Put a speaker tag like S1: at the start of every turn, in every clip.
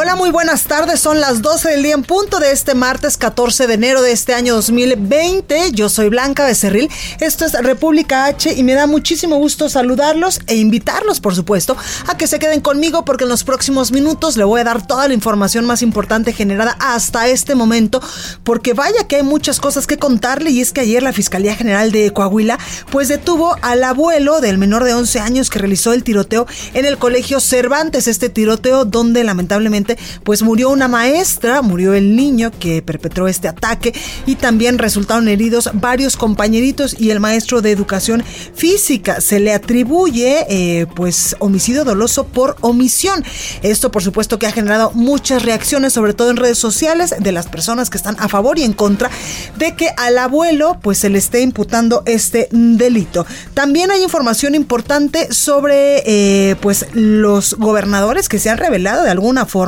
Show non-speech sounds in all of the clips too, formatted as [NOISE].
S1: Hola, muy buenas tardes. Son las 12 del día en punto de este martes 14 de enero de este año 2020. Yo soy Blanca Becerril. Esto es República H y me da muchísimo gusto saludarlos e invitarlos, por supuesto, a que se queden conmigo porque en los próximos minutos le voy a dar toda la información más importante generada hasta este momento. Porque vaya que hay muchas cosas que contarle y es que ayer la Fiscalía General de Coahuila pues detuvo al abuelo del menor de 11 años que realizó el tiroteo en el colegio Cervantes. Este tiroteo donde lamentablemente pues murió una maestra, murió el niño que perpetró este ataque y también resultaron heridos varios compañeritos y el maestro de educación física. Se le atribuye eh, pues homicidio doloso por omisión. Esto por supuesto que ha generado muchas reacciones, sobre todo en redes sociales, de las personas que están a favor y en contra de que al abuelo pues se le esté imputando este delito. También hay información importante sobre eh, pues los gobernadores que se han revelado de alguna forma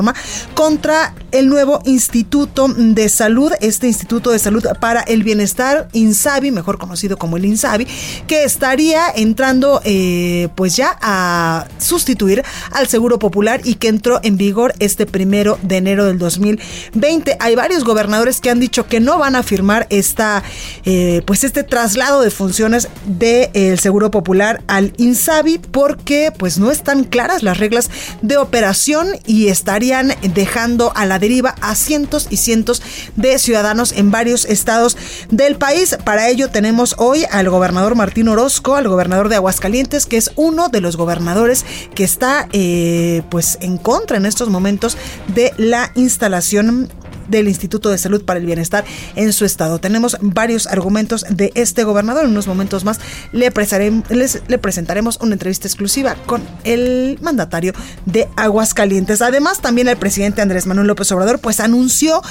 S1: contra el nuevo Instituto de Salud, este Instituto de Salud para el Bienestar, INSABI, mejor conocido como el INSABI, que estaría entrando eh, pues ya a sustituir al Seguro Popular y que entró en vigor este primero de enero del 2020. Hay varios gobernadores que han dicho que no van a firmar esta, eh, pues este traslado de funciones del Seguro Popular al INSABI porque pues no están claras las reglas de operación y estaría dejando a la deriva a cientos y cientos de ciudadanos en varios estados del país. Para ello tenemos hoy al gobernador Martín Orozco, al gobernador de Aguascalientes, que es uno de los gobernadores que está eh, pues en contra en estos momentos de la instalación del Instituto de Salud para el Bienestar en su estado. Tenemos varios argumentos de este gobernador. En unos momentos más le, presentaremos una entrevista exclusiva con el mandatario de Aguascalientes. Además, también el presidente Andrés Manuel López Obrador pues anunció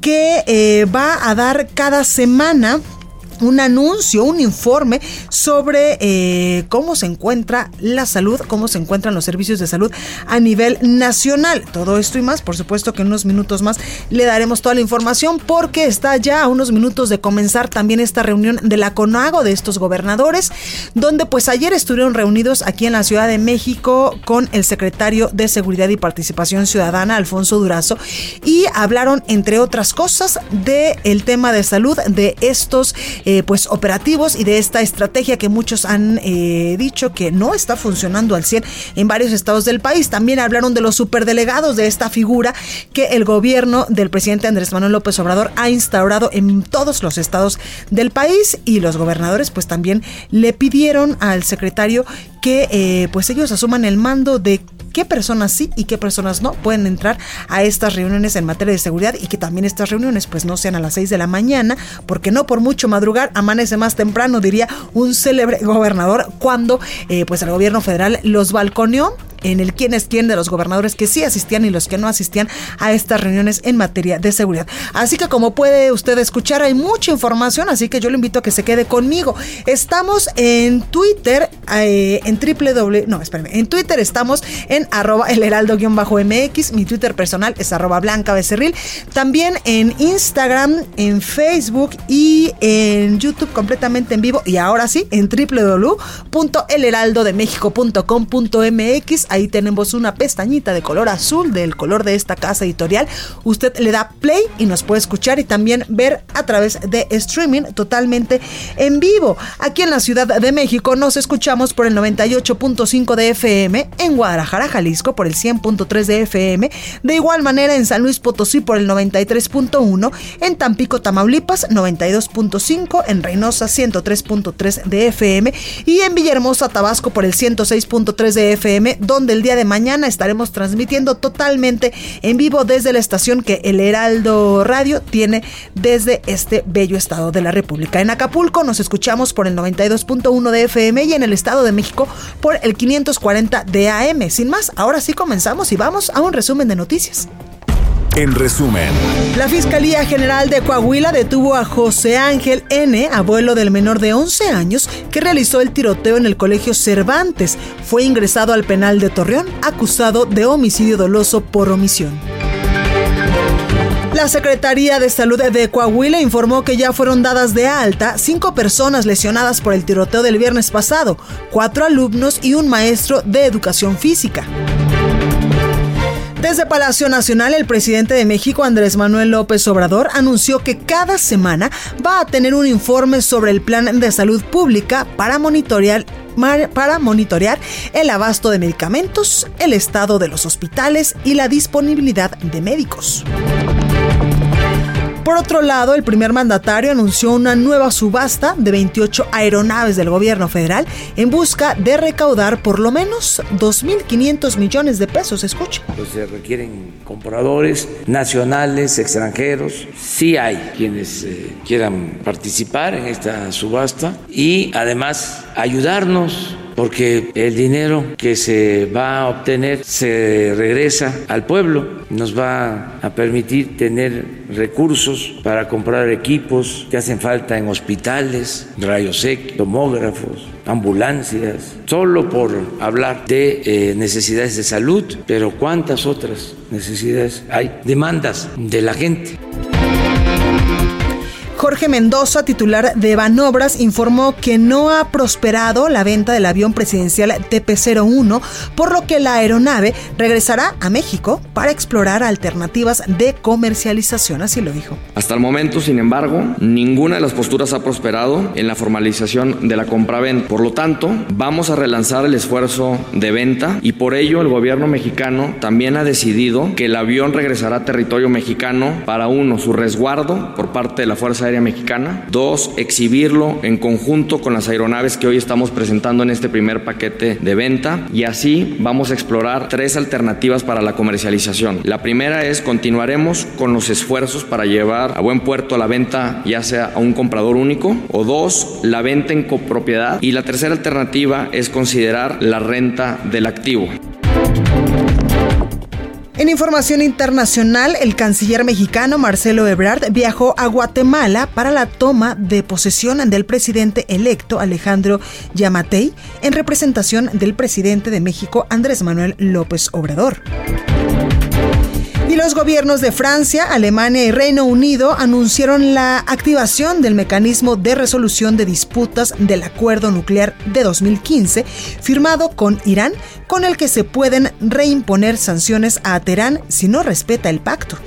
S1: que eh, va a dar cada semana un anuncio, un informe sobre eh, cómo se encuentra la salud, cómo se encuentran los servicios de salud a nivel nacional. Todo esto y más, por supuesto que en unos minutos más le daremos toda la información porque está ya a unos minutos de comenzar también esta reunión de la CONAGO de estos gobernadores, donde pues ayer estuvieron reunidos aquí en la Ciudad de México con el secretario de Seguridad y Participación Ciudadana, Alfonso Durazo, y hablaron, entre otras cosas, del el tema de salud de estos eh, pues operativos y de esta estrategia que muchos han eh, dicho que no está funcionando al 100 en varios estados del país. También hablaron de los superdelegados de esta figura que el gobierno del presidente Andrés Manuel López Obrador ha instaurado en todos los estados del país y los gobernadores pues también le pidieron al secretario que eh, pues ellos asuman el mando de qué personas sí y qué personas no pueden entrar a estas reuniones en materia de seguridad y que también estas reuniones pues no sean a las 6 de la mañana, porque no por mucho madrugar amanece más temprano, diría un célebre gobernador, cuando eh, pues el gobierno federal los balconeó en el quién es quién de los gobernadores que sí asistían y los que no asistían a estas reuniones en materia de seguridad. Así que como puede usted escuchar, hay mucha información, así que yo le invito a que se quede conmigo. Estamos en Twitter, eh, en www, no, espérame, en Twitter estamos en arroba el heraldo-mx, mi Twitter personal es arroba blanca becerril, también en Instagram, en Facebook y en YouTube completamente en vivo y ahora sí en www.elheraldodemexico.com.mx Ahí tenemos una pestañita de color azul del color de esta casa editorial. Usted le da play y nos puede escuchar y también ver a través de streaming totalmente en vivo. Aquí en la Ciudad de México nos escuchamos por el 98.5 de FM, en Guadalajara, Jalisco por el 100.3 de FM, de igual manera en San Luis Potosí por el 93.1, en Tampico, Tamaulipas 92.5, en Reynosa 103.3 de FM y en Villahermosa, Tabasco por el 106.3 de FM, donde el día de mañana estaremos transmitiendo totalmente en vivo desde la estación que el Heraldo Radio tiene desde este bello estado de la República. En Acapulco nos escuchamos por el 92.1 de FM y en el Estado de México por el 540 de AM. Sin más, ahora sí comenzamos y vamos a un resumen de noticias.
S2: En resumen,
S1: la Fiscalía General de Coahuila detuvo a José Ángel N., abuelo del menor de 11 años, que realizó el tiroteo en el colegio Cervantes. Fue ingresado al penal de Torreón, acusado de homicidio doloso por omisión. La Secretaría de Salud de Coahuila informó que ya fueron dadas de alta cinco personas lesionadas por el tiroteo del viernes pasado, cuatro alumnos y un maestro de educación física. Desde Palacio Nacional, el presidente de México, Andrés Manuel López Obrador, anunció que cada semana va a tener un informe sobre el plan de salud pública para monitorear para monitorear el abasto de medicamentos, el estado de los hospitales y la disponibilidad de médicos. Por otro lado, el primer mandatario anunció una nueva subasta de 28 aeronaves del gobierno federal en busca de recaudar por lo menos 2.500 millones de pesos. Escucha.
S3: Pues se requieren compradores nacionales, extranjeros. Sí hay quienes eh, quieran participar en esta subasta y además ayudarnos porque el dinero que se va a obtener se regresa al pueblo, nos va a permitir tener recursos para comprar equipos que hacen falta en hospitales, rayos X, tomógrafos, ambulancias, solo por hablar de eh, necesidades de salud, pero cuántas otras necesidades hay, demandas de la gente.
S1: Jorge Mendoza, titular de Banobras, informó que no ha prosperado la venta del avión presidencial TP-01, por lo que la aeronave regresará a México para explorar alternativas de comercialización, así lo dijo.
S4: Hasta el momento, sin embargo, ninguna de las posturas ha prosperado en la formalización de la compra-venta. Por lo tanto, vamos a relanzar el esfuerzo de venta y por ello el gobierno mexicano también ha decidido que el avión regresará a territorio mexicano para uno, su resguardo por parte de la Fuerza Aérea Mexicana. Dos, exhibirlo en conjunto con las aeronaves que hoy estamos presentando en este primer paquete de venta. Y así vamos a explorar tres alternativas para la comercialización. La primera es continuaremos con los esfuerzos para llevar a buen puerto la venta ya sea a un comprador único o dos, la venta en copropiedad. Y la tercera alternativa es considerar la renta del activo.
S1: En información internacional, el canciller mexicano Marcelo Ebrard viajó a Guatemala para la toma de posesión del presidente electo Alejandro Yamatei en representación del presidente de México Andrés Manuel López Obrador. Y los gobiernos de Francia, Alemania y Reino Unido anunciaron la activación del mecanismo de resolución de disputas del acuerdo nuclear de 2015 firmado con Irán, con el que se pueden reimponer sanciones a Teherán si no respeta el pacto.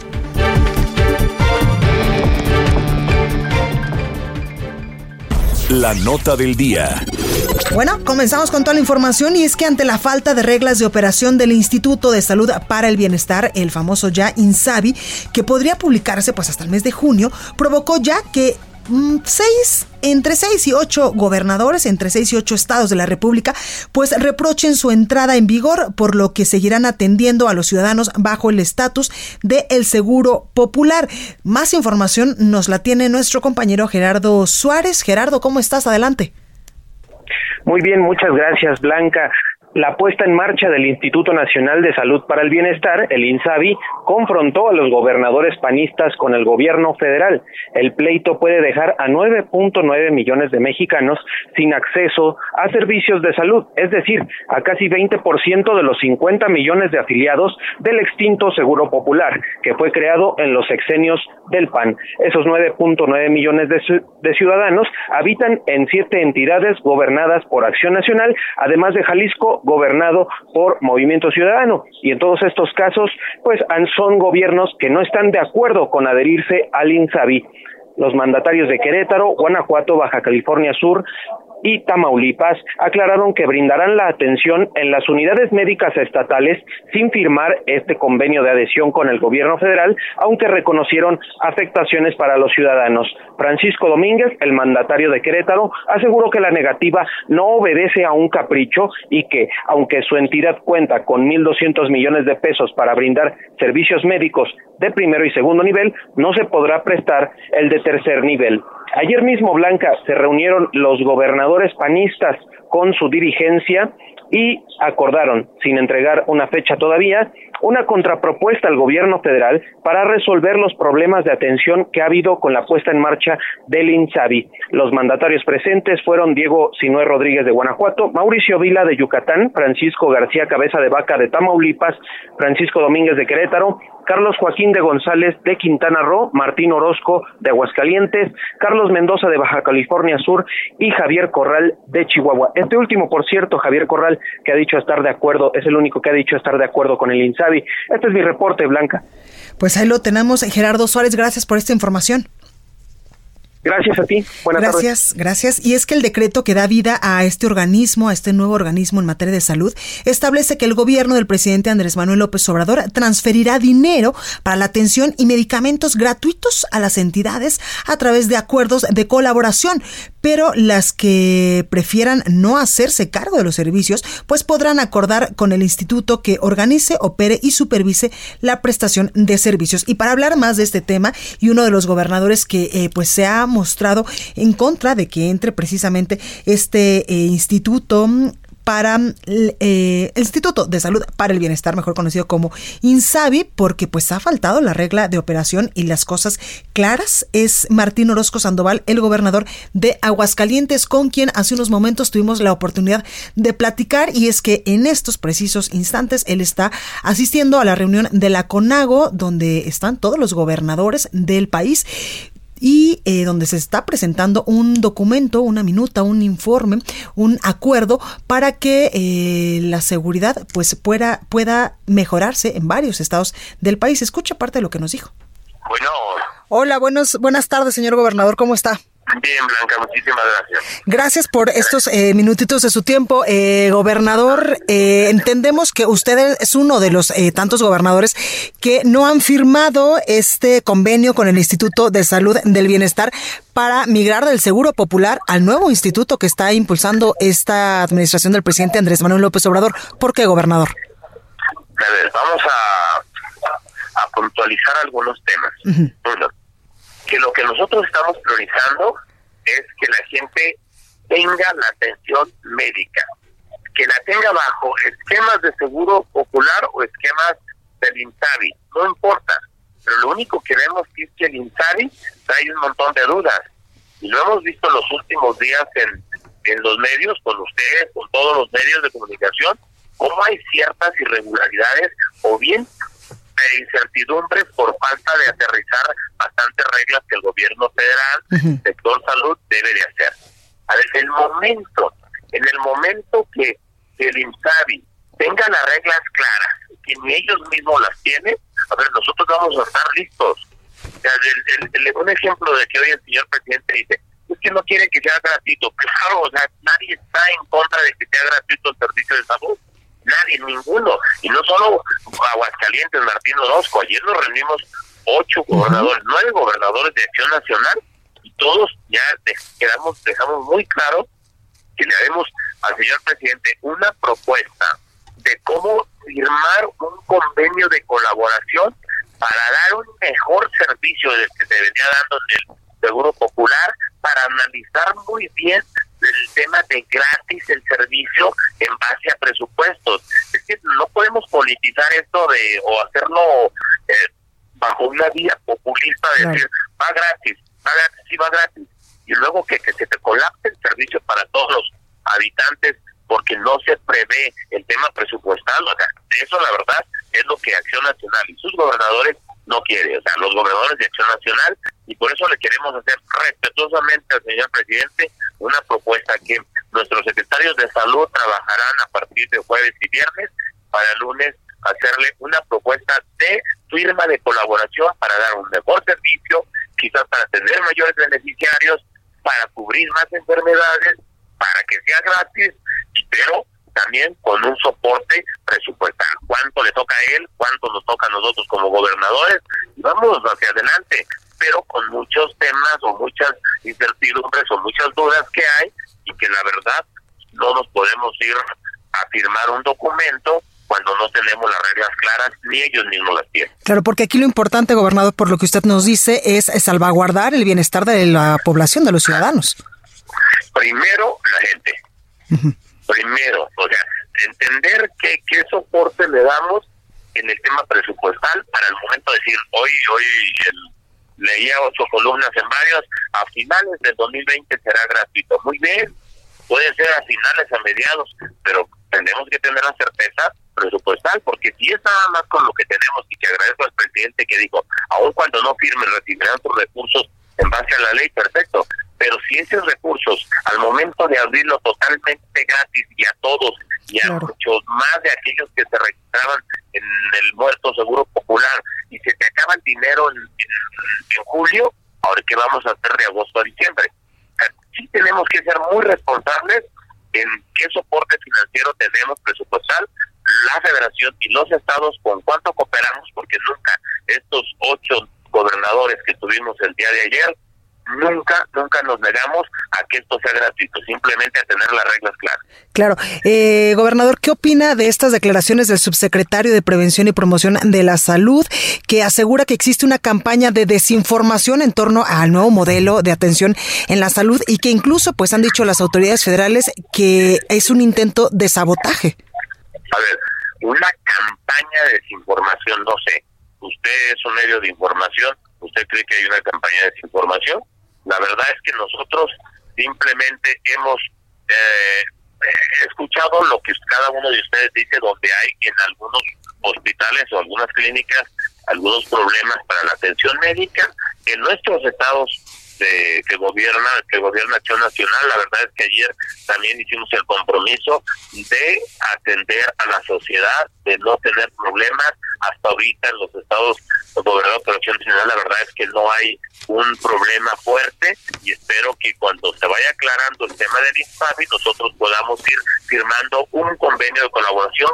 S2: La nota del día.
S1: Bueno, comenzamos con toda la información y es que ante la falta de reglas de operación del Instituto de Salud para el Bienestar, el famoso ya INSABI, que podría publicarse pues hasta el mes de junio, provocó ya que mm, seis, entre seis y ocho gobernadores, entre seis y ocho estados de la República, pues reprochen su entrada en vigor, por lo que seguirán atendiendo a los ciudadanos bajo el estatus de el seguro popular. Más información nos la tiene nuestro compañero Gerardo Suárez. Gerardo, ¿cómo estás? Adelante.
S5: Muy bien, muchas gracias, Blanca. La puesta en marcha del Instituto Nacional de Salud para el Bienestar, el INSABI, confrontó a los gobernadores panistas con el gobierno federal. El pleito puede dejar a 9.9 millones de mexicanos sin acceso a servicios de salud, es decir, a casi 20% de los 50 millones de afiliados del extinto Seguro Popular, que fue creado en los sexenios del PAN. Esos 9.9 millones de, de ciudadanos habitan en siete entidades gobernadas por Acción Nacional, además de Jalisco, gobernado por Movimiento Ciudadano. Y en todos estos casos, pues son gobiernos que no están de acuerdo con adherirse al INSABI los mandatarios de Querétaro, Guanajuato, Baja California Sur y Tamaulipas aclararon que brindarán la atención en las unidades médicas estatales sin firmar este convenio de adhesión con el gobierno federal, aunque reconocieron afectaciones para los ciudadanos. Francisco Domínguez, el mandatario de Querétaro, aseguró que la negativa no obedece a un capricho y que, aunque su entidad cuenta con 1.200 millones de pesos para brindar servicios médicos de primero y segundo nivel, no se podrá prestar el de tercer nivel. Ayer mismo, Blanca, se reunieron los gobernadores panistas con su dirigencia y acordaron, sin entregar una fecha todavía, una contrapropuesta al gobierno federal para resolver los problemas de atención que ha habido con la puesta en marcha del INSABI. Los mandatarios presentes fueron Diego Sinué Rodríguez de Guanajuato, Mauricio Vila de Yucatán, Francisco García Cabeza de Vaca de Tamaulipas, Francisco Domínguez de Querétaro, Carlos Joaquín de González de Quintana Roo, Martín Orozco de Aguascalientes, Carlos Mendoza de Baja California Sur y Javier Corral de Chihuahua. Este último, por cierto, Javier Corral, que ha dicho estar de acuerdo, es el único que ha dicho estar de acuerdo con el INSABI. Este es mi reporte, Blanca.
S1: Pues ahí lo tenemos, Gerardo Suárez, gracias por esta información.
S5: Gracias a ti.
S1: Buenas gracias, gracias. Y es que el decreto que da vida a este organismo, a este nuevo organismo en materia de salud, establece que el gobierno del presidente Andrés Manuel López Obrador transferirá dinero para la atención y medicamentos gratuitos a las entidades a través de acuerdos de colaboración, pero las que prefieran no hacerse cargo de los servicios, pues podrán acordar con el instituto que organice, opere y supervise la prestación de servicios. Y para hablar más de este tema, y uno de los gobernadores que eh, pues se ha mostrado en contra de que entre precisamente este eh, instituto para eh, el Instituto de Salud para el Bienestar, mejor conocido como INSABI, porque pues ha faltado la regla de operación y las cosas claras. Es Martín Orozco Sandoval, el gobernador de Aguascalientes, con quien hace unos momentos tuvimos la oportunidad de platicar y es que en estos precisos instantes él está asistiendo a la reunión de la CONAGO, donde están todos los gobernadores del país y eh, donde se está presentando un documento, una minuta, un informe, un acuerdo para que eh, la seguridad pues pueda, pueda mejorarse en varios estados del país. Escucha parte de lo que nos dijo.
S6: Bueno.
S1: Hola, buenos, buenas tardes, señor gobernador, ¿cómo está?
S6: Bien, Blanca, muchísimas gracias.
S1: Gracias por estos eh, minutitos de su tiempo. Eh, gobernador, eh, entendemos que usted es uno de los tantos gobernadores que no han firmado este convenio con el Instituto de Salud del Bienestar para migrar del Seguro Popular al nuevo instituto que está impulsando esta administración del presidente Andrés Manuel López Obrador. ¿Por qué, gobernador?
S6: vamos a, a puntualizar algunos temas que lo que nosotros estamos priorizando es que la gente tenga la atención médica, que la tenga bajo esquemas de seguro popular o esquemas del INSABI, no importa, pero lo único que vemos es que el INSABI trae un montón de dudas. Y lo hemos visto los últimos días en, en los medios, con ustedes, con todos los medios de comunicación, cómo hay ciertas irregularidades o bien de incertidumbre por falta de aterrizar bastantes reglas que el gobierno federal, sector salud, debe de hacer. Desde el momento, en el momento que el INSABI tenga las reglas claras, que ni ellos mismos las tienen, a ver, nosotros vamos a estar listos. un ejemplo de que hoy el señor presidente dice, es que no quiere que sea gratuito. Claro, o sea, nadie está en contra de que sea gratuito el servicio de salud nadie, ninguno. Y no solo Aguascalientes, Martín Orozco, ayer nos reunimos ocho gobernadores, nueve gobernadores de Acción Nacional, y todos ya quedamos, dejamos muy claro que le haremos al señor presidente una propuesta de cómo firmar un convenio de colaboración para dar un mejor servicio del que se venía dando en el Seguro Popular, para analizar muy bien el tema de gratis el servicio en base a presupuestos. Es que no podemos politizar esto de o hacerlo eh, bajo una vía populista de decir va gratis, va gratis, sí va gratis. Y luego que, que se te colapse el servicio para todos los habitantes porque no se prevé el tema presupuestal. O sea, eso la verdad es lo que Acción Nacional y sus gobernadores no quieren. O sea, los gobernadores de Acción Nacional y por eso le queremos hacer respetuosamente al señor presidente una propuesta que Nuestros secretarios de salud trabajarán a partir de jueves y viernes para lunes hacerle una propuesta de firma de colaboración para dar un mejor servicio, quizás para tener mayores beneficiarios, para cubrir más enfermedades, para que sea gratis, pero también con un soporte presupuestal. ¿Cuánto le toca a él? ¿Cuánto nos toca a nosotros como gobernadores? Vamos hacia adelante, pero con muchos temas o muchas incertidumbres o muchas dudas que hay y que la verdad no nos podemos ir a firmar un documento cuando no tenemos las reglas claras, ni ellos mismos las tienen.
S1: Claro, porque aquí lo importante, gobernador, por lo que usted nos dice, es salvaguardar el bienestar de la población, de los ciudadanos.
S6: Primero, la gente. Primero, o sea, entender que, qué soporte le damos en el tema presupuestal para el momento de decir, hoy, hoy leía ocho columnas en varios, a finales del 2020 será gratuito. Muy bien, puede ser a finales, a mediados, pero tenemos que tener la certeza presupuestal, porque si es nada más con lo que tenemos, y que agradezco al presidente que dijo, aun cuando no firme, recibirán sus recursos en base a la ley, perfecto, pero si esos recursos, al momento de abrirlo totalmente gratis y a todos, y a muchos más de aquellos que se registraban en el muerto seguro popular, y se te acaba el dinero en, en julio, ahora qué vamos a hacer de agosto a diciembre. Sí tenemos que ser muy responsables en qué soporte financiero tenemos presupuestal la federación y los estados con cuánto cooperamos, porque nunca estos ocho gobernadores que tuvimos el día de ayer, nunca, nunca nos negamos a que esto sea gratuito, simplemente a tener las reglas claras.
S1: Claro. Eh, gobernador, ¿qué opina de estas declaraciones del subsecretario de Prevención y Promoción de la Salud, que asegura que existe una campaña de desinformación en torno al nuevo modelo de atención en la salud y que incluso pues han dicho las autoridades federales que es un intento de sabotaje?
S6: A ver, una campaña de desinformación, no sé. Usted es un medio de información, ¿usted cree que hay una campaña de desinformación? La verdad es que nosotros simplemente hemos eh, escuchado lo que cada uno de ustedes dice, donde hay en algunos hospitales o algunas clínicas algunos problemas para la atención médica. En nuestros estados que gobierna que gobierna Acción Nacional. La verdad es que ayer también hicimos el compromiso de atender a la sociedad, de no tener problemas. Hasta ahorita en los estados gobernados por Acción Nacional, la verdad es que no hay un problema fuerte y espero que cuando se vaya aclarando el tema del INSABI nosotros podamos ir firmando un convenio de colaboración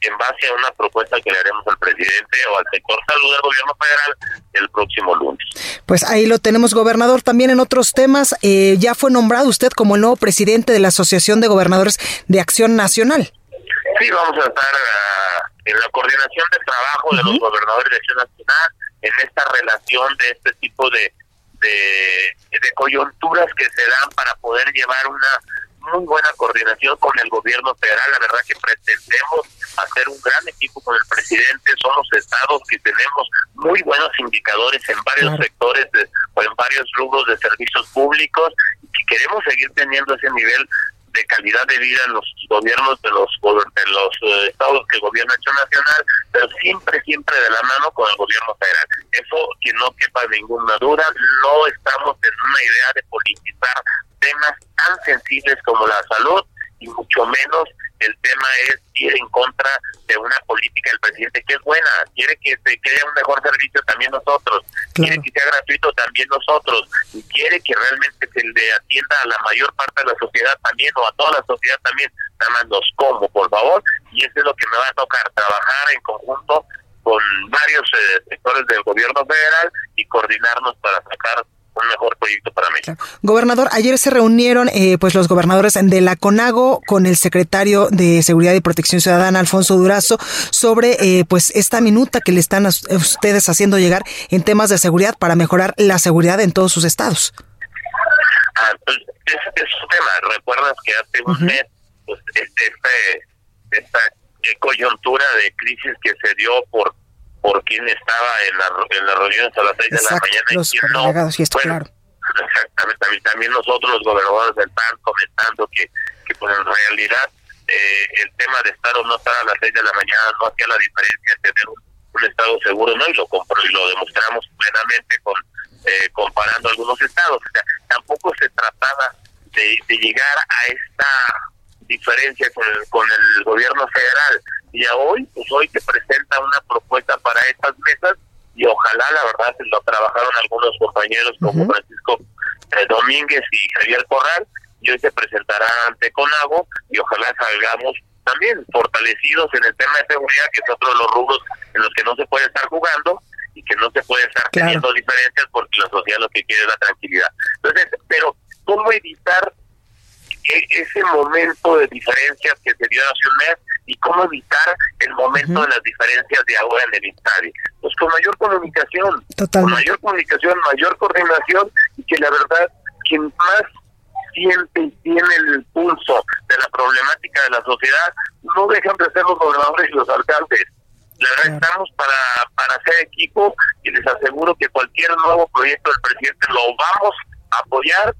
S6: en base a una propuesta que le haremos al presidente o al sector salud del gobierno federal el próximo lunes.
S1: Pues ahí lo tenemos, gobernador. También en otros temas, eh, ya fue nombrado usted como el nuevo presidente de la Asociación de Gobernadores de Acción Nacional.
S6: Sí, vamos a estar ah, en la coordinación de trabajo de los gobernadores de Acción Nacional, en esta relación de este tipo de, de coyunturas que se dan para poder llevar una muy buena coordinación con el gobierno federal. La verdad que pretendemos hacer un gran equipo con el presidente. Somos estados que tenemos muy buenos indicadores en varios sectores o en varios rubros de servicios públicos y queremos seguir teniendo ese nivel de calidad de vida en los gobiernos de los de los eh, estados que gobierna Acción Nacional, pero siempre, siempre de la mano con el gobierno federal. Eso que no quepa ninguna duda, no estamos en una idea de politizar temas tan sensibles como la salud y mucho menos el tema es ir en contra de una política del presidente que es buena, quiere que se quede un mejor servicio también nosotros, quiere que sea gratuito también nosotros, y quiere que realmente se le atienda a la mayor parte de la sociedad también, o a toda la sociedad también, nada más nos como, por favor, y eso es lo que me va a tocar, trabajar en conjunto con varios eh, sectores del gobierno federal y coordinarnos para sacar un mejor proyecto para México.
S1: Gobernador, ayer se reunieron eh, pues los gobernadores de la CONAGO con el secretario de Seguridad y Protección Ciudadana, Alfonso Durazo, sobre eh, pues esta minuta que le están a ustedes haciendo llegar en temas de seguridad para mejorar la seguridad en todos sus estados.
S6: Ah, pues, es, un tema. Recuerdas que hace un mes pues, este, este, esta coyuntura de crisis que se dio por por quién estaba en la, en las reuniones a las 6 de la mañana y quién no.
S1: bueno,
S6: Exactamente, también, nosotros los gobernadores del PAN comentando que, que pues en realidad eh, el tema de estar o no estar a las 6 de la mañana no hacía la diferencia en tener un, estado seguro, ¿no? Y lo compro y lo demostramos plenamente con eh, comparando algunos estados. O sea, tampoco se trataba de, llegar a esta diferencia con el, con el gobierno federal. Y a hoy, pues hoy se presenta una propuesta para estas mesas y ojalá, la verdad, lo trabajaron algunos compañeros como Francisco eh, Domínguez y Javier Corral, y hoy se presentará ante Conago y ojalá salgamos también fortalecidos en el tema de seguridad, que es otro de los rubros en los que no se puede estar jugando y que no se puede estar teniendo diferencias porque la sociedad lo que quiere es la tranquilidad. Entonces, pero ¿cómo evitar ese momento de diferencias que se dio hace un mes y cómo evitar el momento de las diferencias de ahora en el estadio. Pues con mayor comunicación, con mayor comunicación, mayor coordinación y que la verdad quien más siente y tiene el pulso de la problemática de la sociedad no dejan de ser los gobernadores y los alcaldes. La verdad estamos para, para hacer equipo y les aseguro que cualquier nuevo proyecto del presidente lo vamos a apoyar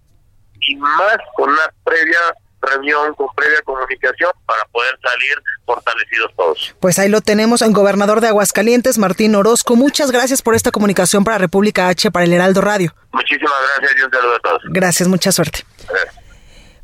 S6: y más con una previa reunión, con previa comunicación para poder salir fortalecidos todos.
S1: Pues ahí lo tenemos, el gobernador de Aguascalientes, Martín Orozco. Muchas gracias por esta comunicación para República H, para el Heraldo Radio.
S6: Muchísimas gracias y un saludo a todos.
S1: Gracias, mucha suerte.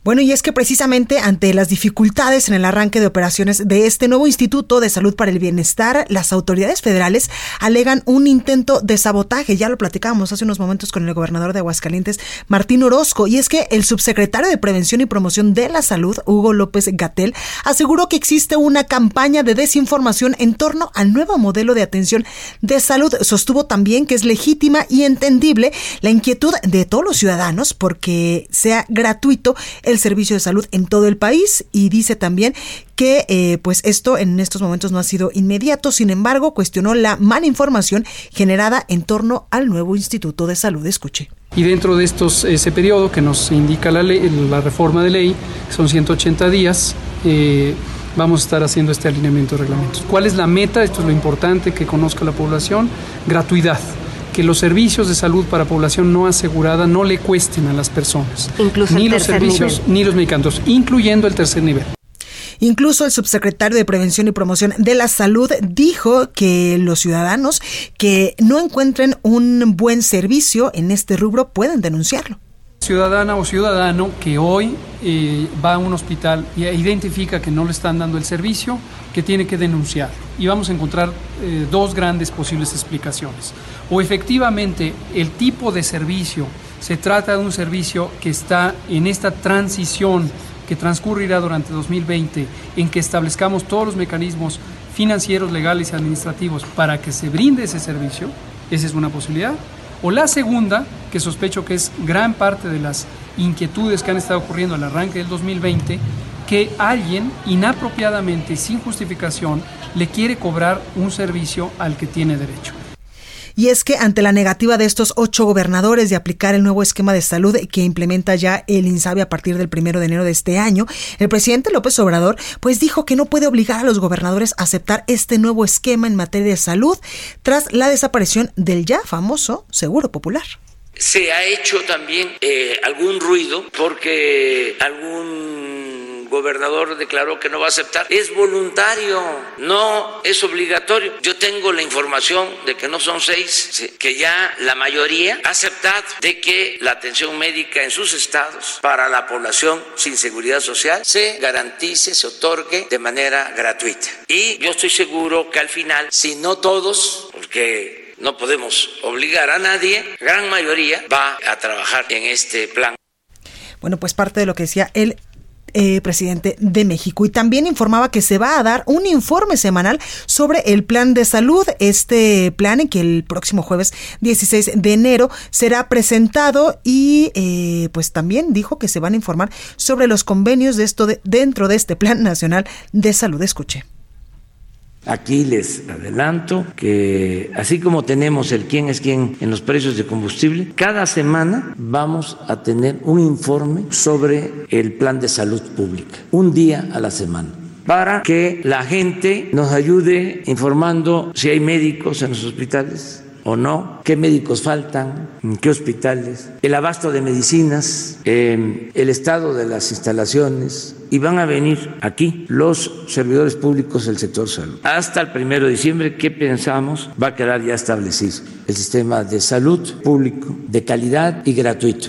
S1: Bueno, y es que precisamente ante las dificultades en el arranque de operaciones de este nuevo Instituto de Salud para el Bienestar, las autoridades federales alegan un intento de sabotaje. Ya lo platicábamos hace unos momentos con el gobernador de Aguascalientes, Martín Orozco, y es que el subsecretario de Prevención y Promoción de la Salud, Hugo López Gatel, aseguró que existe una campaña de desinformación en torno al nuevo modelo de atención de salud. Sostuvo también que es legítima y entendible la inquietud de todos los ciudadanos porque sea gratuito el servicio de salud en todo el país y dice también que eh, pues esto en estos momentos no ha sido inmediato, sin embargo cuestionó la mala información generada en torno al nuevo Instituto de Salud. Escuche.
S7: Y dentro de estos, ese periodo que nos indica la, ley, la reforma de ley, son 180 días, eh, vamos a estar haciendo este alineamiento de reglamentos. ¿Cuál es la meta? Esto es lo importante que conozca la población. Gratuidad que los servicios de salud para población no asegurada no le cuesten a las personas. ni los servicios ni los medicamentos, incluyendo el tercer nivel.
S1: Incluso el subsecretario de Prevención y Promoción de la Salud dijo que los ciudadanos que no encuentren un buen servicio en este rubro pueden denunciarlo
S7: ciudadana o ciudadano que hoy eh, va a un hospital e identifica que no le están dando el servicio, que tiene que denunciar. Y vamos a encontrar eh, dos grandes posibles explicaciones. O efectivamente el tipo de servicio se trata de un servicio que está en esta transición que transcurrirá durante 2020, en que establezcamos todos los mecanismos financieros, legales y administrativos para que se brinde ese servicio, esa es una posibilidad. O la segunda, que sospecho que es gran parte de las inquietudes que han estado ocurriendo al arranque del 2020, que alguien inapropiadamente, sin justificación, le quiere cobrar un servicio al que tiene derecho.
S1: Y es que ante la negativa de estos ocho gobernadores de aplicar el nuevo esquema de salud que implementa ya el INSABI a partir del primero de enero de este año, el presidente López Obrador pues dijo que no puede obligar a los gobernadores a aceptar este nuevo esquema en materia de salud tras la desaparición del ya famoso Seguro Popular.
S3: Se ha hecho también eh, algún ruido porque algún gobernador declaró que no va a aceptar. Es voluntario, no es obligatorio. Yo tengo la información de que no son seis, que ya la mayoría ha aceptado de que la atención médica en sus estados para la población sin seguridad social se garantice, se otorgue de manera gratuita. Y yo estoy seguro que al final, si no todos, porque no podemos obligar a nadie, gran mayoría va a trabajar en este plan.
S1: Bueno, pues parte de lo que decía el eh, presidente de México. Y también informaba que se va a dar un informe semanal sobre el plan de salud. Este plan en que el próximo jueves 16 de enero será presentado y eh, pues también dijo que se van a informar sobre los convenios de esto dentro de este plan nacional de salud. Escuche.
S3: Aquí les adelanto que así como tenemos el quién es quién en los precios de combustible, cada semana vamos a tener un informe sobre el plan de salud pública, un día a la semana para que la gente nos ayude informando si hay médicos en los hospitales, o no, qué médicos faltan, qué hospitales, el abasto de medicinas, el estado de las instalaciones, y van a venir aquí los servidores públicos del sector salud. Hasta el primero de diciembre, ¿qué pensamos? Va a quedar ya establecido el sistema de salud público de calidad y gratuito.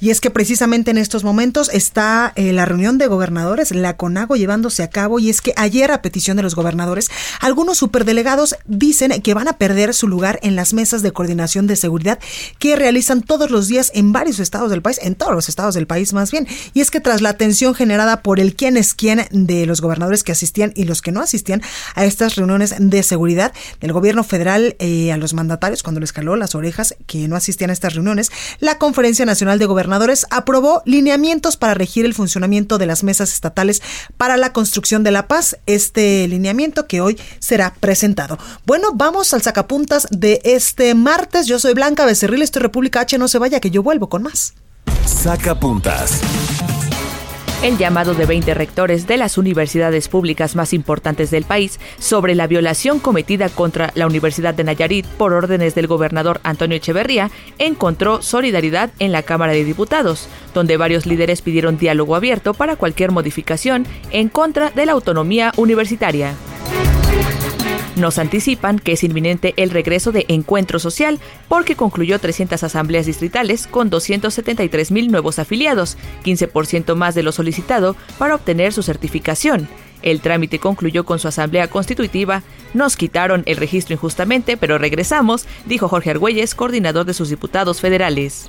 S1: Y es que precisamente en estos momentos está eh, la reunión de gobernadores, la CONAGO llevándose a cabo y es que ayer a petición de los gobernadores, algunos superdelegados dicen que van a perder su lugar en las mesas de coordinación de seguridad que realizan todos los días en varios estados del país, en todos los estados del país más bien. Y es que tras la atención generada por el quién es quién de los gobernadores que asistían y los que no asistían a estas reuniones de seguridad del gobierno federal eh, a los mandatarios cuando les caló las orejas que no asistían a estas reuniones, la Conferencia Nacional de Gobernadores aprobó lineamientos para regir el funcionamiento de las mesas estatales para la construcción de la paz. Este lineamiento que hoy será presentado. Bueno, vamos al sacapuntas de este martes. Yo soy Blanca Becerril, estoy República H, no se vaya que yo vuelvo con más.
S2: Sacapuntas.
S8: El llamado de 20 rectores de las universidades públicas más importantes del país sobre la violación cometida contra la Universidad de Nayarit por órdenes del gobernador Antonio Echeverría encontró solidaridad en la Cámara de Diputados, donde varios líderes pidieron diálogo abierto para cualquier modificación en contra de la autonomía universitaria. Nos anticipan que es inminente el regreso de Encuentro Social porque concluyó 300 asambleas distritales con 273 mil nuevos afiliados, 15% más de lo solicitado para obtener su certificación. El trámite concluyó con su asamblea constitutiva. Nos quitaron el registro injustamente, pero regresamos, dijo Jorge Argüelles, coordinador de sus diputados federales.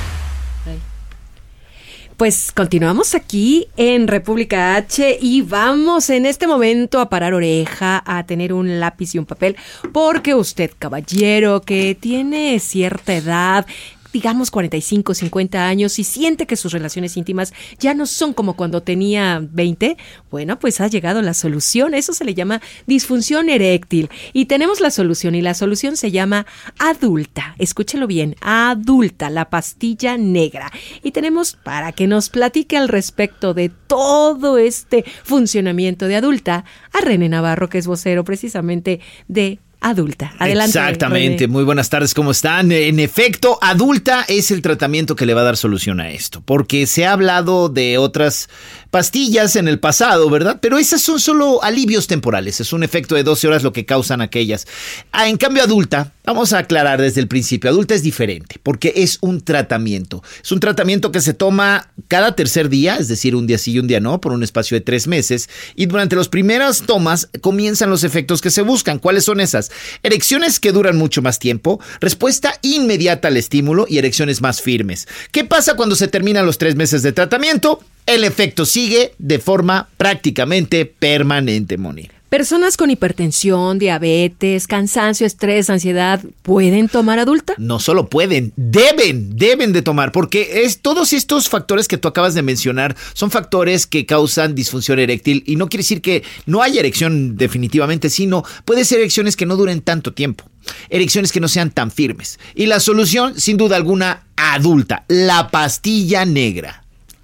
S9: Pues continuamos aquí en República H y vamos en este momento a parar oreja, a tener un lápiz y un papel, porque usted, caballero, que tiene cierta edad, digamos 45, 50 años y siente que sus relaciones íntimas ya no son como cuando tenía 20, bueno, pues ha llegado la solución. Eso se le llama disfunción eréctil. Y tenemos la solución y la solución se llama adulta. Escúchelo bien, adulta, la pastilla negra. Y tenemos para que nos platique al respecto de todo este funcionamiento de adulta a René Navarro, que es vocero precisamente de adulta. Adelante.
S10: Exactamente. Muy buenas tardes, ¿cómo están? En efecto, adulta es el tratamiento que le va a dar solución a esto, porque se ha hablado de otras pastillas en el pasado, ¿verdad? Pero esas son solo alivios temporales, es un efecto de 12 horas lo que causan aquellas. Ah, en cambio, adulta, vamos a aclarar desde el principio, adulta es diferente, porque es un tratamiento. Es un tratamiento que se toma cada tercer día, es decir, un día sí y un día no, por un espacio de tres meses, y durante las primeras tomas comienzan los efectos que se buscan. ¿Cuáles son esas? Erecciones que duran mucho más tiempo, respuesta inmediata al estímulo y erecciones más firmes. ¿Qué pasa cuando se terminan los tres meses de tratamiento? El efecto sigue de forma prácticamente permanente, Moni.
S9: ¿Personas con hipertensión, diabetes, cansancio, estrés, ansiedad pueden tomar adulta?
S10: No solo pueden, deben, deben de tomar, porque es todos estos factores que tú acabas de mencionar son factores que causan disfunción eréctil y no quiere decir que no haya erección definitivamente, sino puede ser erecciones que no duren tanto tiempo, erecciones que no sean tan firmes. Y la solución, sin duda alguna, adulta, la pastilla negra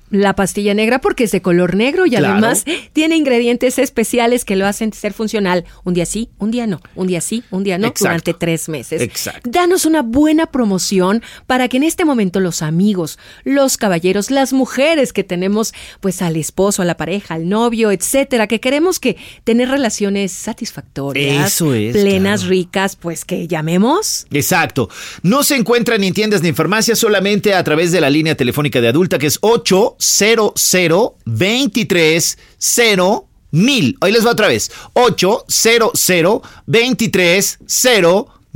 S9: la pastilla negra porque es de color negro y además tiene ingredientes especiales que lo hacen ser funcional un día sí, un día no, un día sí, un día no, durante tres meses.
S10: Exacto.
S9: Danos una buena promoción para que en este momento los amigos, los caballeros, las mujeres que tenemos pues al esposo, a la pareja, al novio, etcétera, que queremos que tener relaciones satisfactorias,
S10: Eso es,
S9: plenas,
S10: claro.
S9: ricas, pues que llamemos.
S10: Exacto. No se encuentran ni en tiendas ni en farmacias, solamente a través de la línea telefónica de adulta que es 800 23 mil. Hoy les va otra vez. 800 23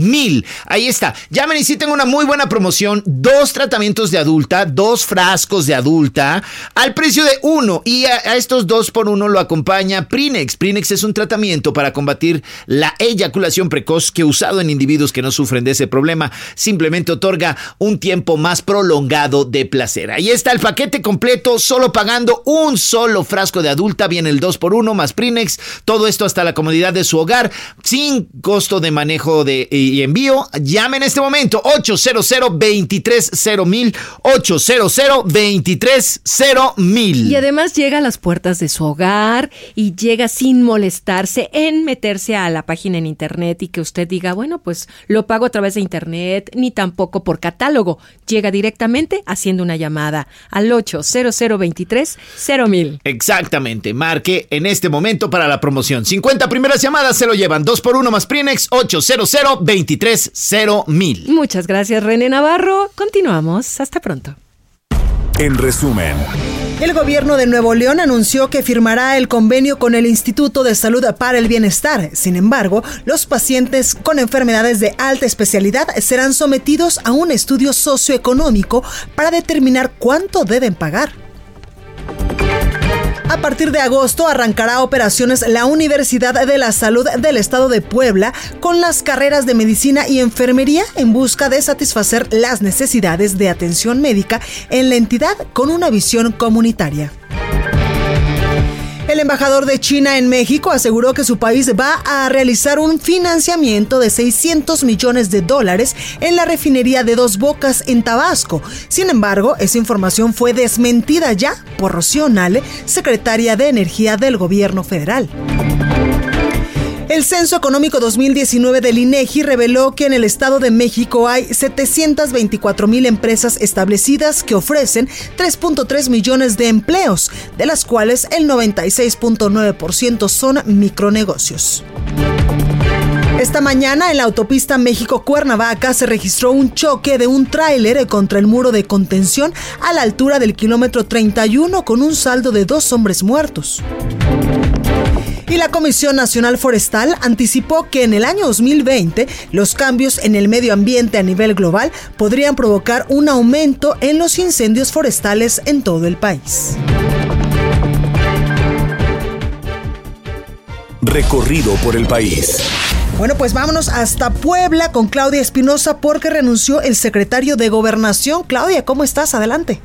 S10: mil. Ahí está. Llamen y sí tengo una muy buena promoción. Dos tratamientos de adulta, dos frascos de adulta al precio de uno. Y a, a estos dos por uno lo acompaña Prinex. Prinex es un tratamiento para combatir la eyaculación precoz que usado en individuos que no sufren de ese problema simplemente otorga un tiempo más prolongado de placer. Ahí está el paquete completo, solo pagando un solo frasco de adulta. Viene el 2 por 1 más Prinex. Todo esto hasta la comodidad de su hogar, sin costo de manejo de, y, envío. Llame en este momento 800 230 mil 800 230 mil.
S9: Y además llega a las puertas de su hogar y llega sin molestarse en meterse a la página en internet y que usted diga, bueno, pues lo pago a través de internet ni tampoco por catálogo. Llega directamente haciendo una llamada al 800 230 mil.
S10: Exactamente. Marque en este momento para la promoción. 50 primeras llamadas se lo llevan. 2 por 1 más Prinex 800 230 mil.
S9: Muchas gracias, René Navarro. Continuamos. Hasta pronto.
S2: En resumen.
S1: El gobierno de Nuevo León anunció que firmará el convenio con el Instituto de Salud para el Bienestar. Sin embargo, los pacientes con enfermedades de alta especialidad serán sometidos a un estudio socioeconómico para determinar cuánto deben pagar. A partir de agosto arrancará operaciones la Universidad de la Salud del Estado de Puebla con las carreras de medicina y enfermería en busca de satisfacer las necesidades de atención médica en la entidad con una visión comunitaria. El embajador de China en México aseguró que su país va a realizar un financiamiento de 600 millones de dólares en la refinería de Dos Bocas en Tabasco. Sin embargo, esa información fue desmentida ya por Rocío Nale, secretaria de Energía del gobierno federal. El Censo Económico 2019 del INEGI reveló que en el Estado de México hay 724 mil empresas establecidas que ofrecen 3.3 millones de empleos, de las cuales el 96.9% son micronegocios. Esta mañana en la autopista México-Cuernavaca se registró un choque de un tráiler contra el muro de contención a la altura del kilómetro 31 con un saldo de dos hombres muertos. Y la Comisión Nacional Forestal anticipó que en el año 2020 los cambios en el medio ambiente a nivel global podrían provocar un aumento en los incendios forestales en todo el país.
S2: Recorrido por el país.
S1: Bueno, pues vámonos hasta Puebla con Claudia Espinosa porque renunció el secretario de Gobernación. Claudia, ¿cómo estás? Adelante.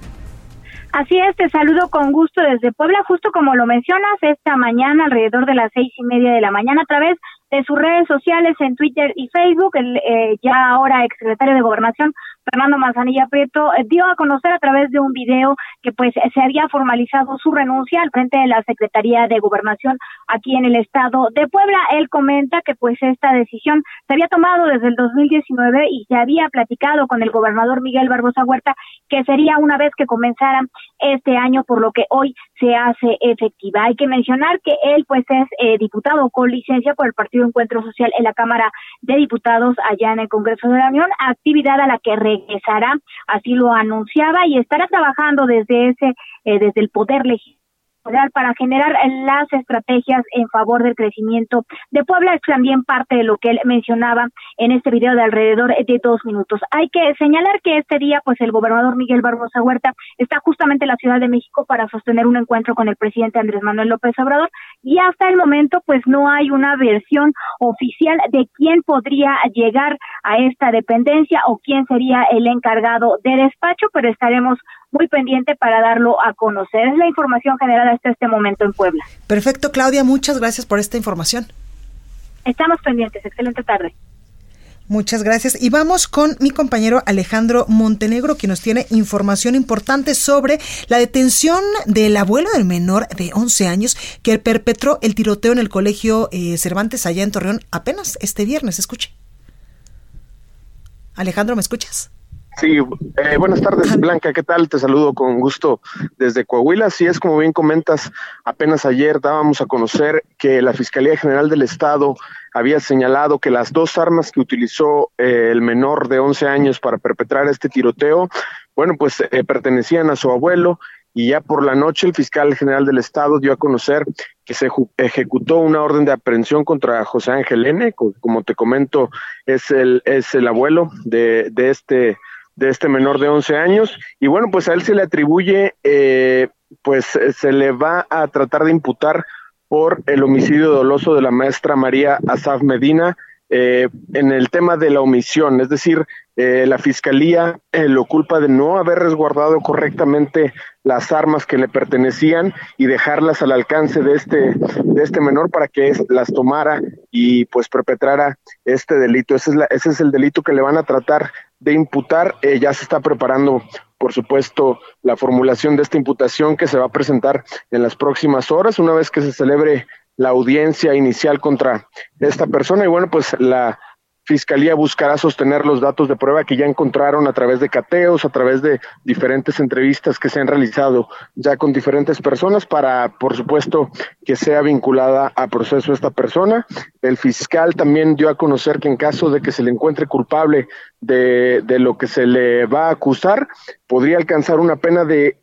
S11: Así es, te saludo con gusto desde Puebla, justo como lo mencionas, esta mañana alrededor de las seis y media de la mañana a través de sus redes sociales en Twitter y Facebook, el eh, ya ahora exsecretario de Gobernación Fernando Manzanilla Prieto eh, dio a conocer a través de un video que pues se había formalizado su renuncia al frente de la Secretaría de Gobernación aquí en el estado de Puebla. Él comenta que pues esta decisión se había tomado desde el 2019 y se había platicado con el gobernador Miguel Barbosa Huerta que sería una vez que comenzara este año, por lo que hoy se hace efectiva. Hay que mencionar que él pues es eh, diputado con licencia por el Partido Encuentro Social en la Cámara de Diputados allá en el Congreso de la Unión, actividad a la que regresará, así lo anunciaba y estará trabajando desde ese eh, desde el poder legislativo para generar las estrategias en favor del crecimiento de Puebla. Es también parte de lo que él mencionaba en este video de alrededor de dos minutos. Hay que señalar que este día, pues el gobernador Miguel Barbosa Huerta está justamente en la Ciudad de México para sostener un encuentro con el presidente Andrés Manuel López Obrador y hasta el momento, pues no hay una versión oficial de quién podría llegar a esta dependencia o quién sería el encargado de despacho, pero estaremos muy pendiente para darlo a conocer. Es la información generada hasta este momento en Puebla.
S1: Perfecto, Claudia, muchas gracias por esta información.
S11: Estamos pendientes. Excelente tarde.
S1: Muchas gracias. Y vamos con mi compañero Alejandro Montenegro, que nos tiene información importante sobre la detención del abuelo del menor de 11 años que perpetró el tiroteo en el colegio eh, Cervantes allá en Torreón apenas este viernes. Escuche. Alejandro, ¿me escuchas?
S12: Sí, eh, buenas tardes, Blanca, ¿qué tal? Te saludo con gusto desde Coahuila. Sí, es como bien comentas, apenas ayer dábamos a conocer que la Fiscalía General del Estado había señalado que las dos armas que utilizó eh, el menor de 11 años para perpetrar este tiroteo, bueno, pues eh, pertenecían a su abuelo y ya por la noche el fiscal general del estado dio a conocer que se ejecutó una orden de aprehensión contra José Ángel N., como te comento, es el, es el abuelo de, de este de este menor de 11 años. Y bueno, pues a él se le atribuye, eh, pues eh, se le va a tratar de imputar por el homicidio doloso de la maestra María Asaf Medina eh, en el tema de la omisión, es decir, la fiscalía lo culpa de no haber resguardado correctamente las armas que le pertenecían y dejarlas al alcance de este, de este menor para que las tomara y pues perpetrara este delito. Ese es, la, ese es el delito que le van a tratar de imputar. Eh, ya se está preparando, por supuesto, la formulación de esta imputación que se va a presentar en las próximas horas, una vez que se celebre la audiencia inicial contra esta persona. Y bueno, pues la Fiscalía buscará sostener los datos de prueba que ya encontraron a través de cateos, a través de diferentes entrevistas que se han realizado ya con diferentes personas para, por supuesto, que sea vinculada a proceso esta persona. El fiscal también dio a conocer que en caso de que se le encuentre culpable de, de lo que se le va a acusar, podría alcanzar una pena de,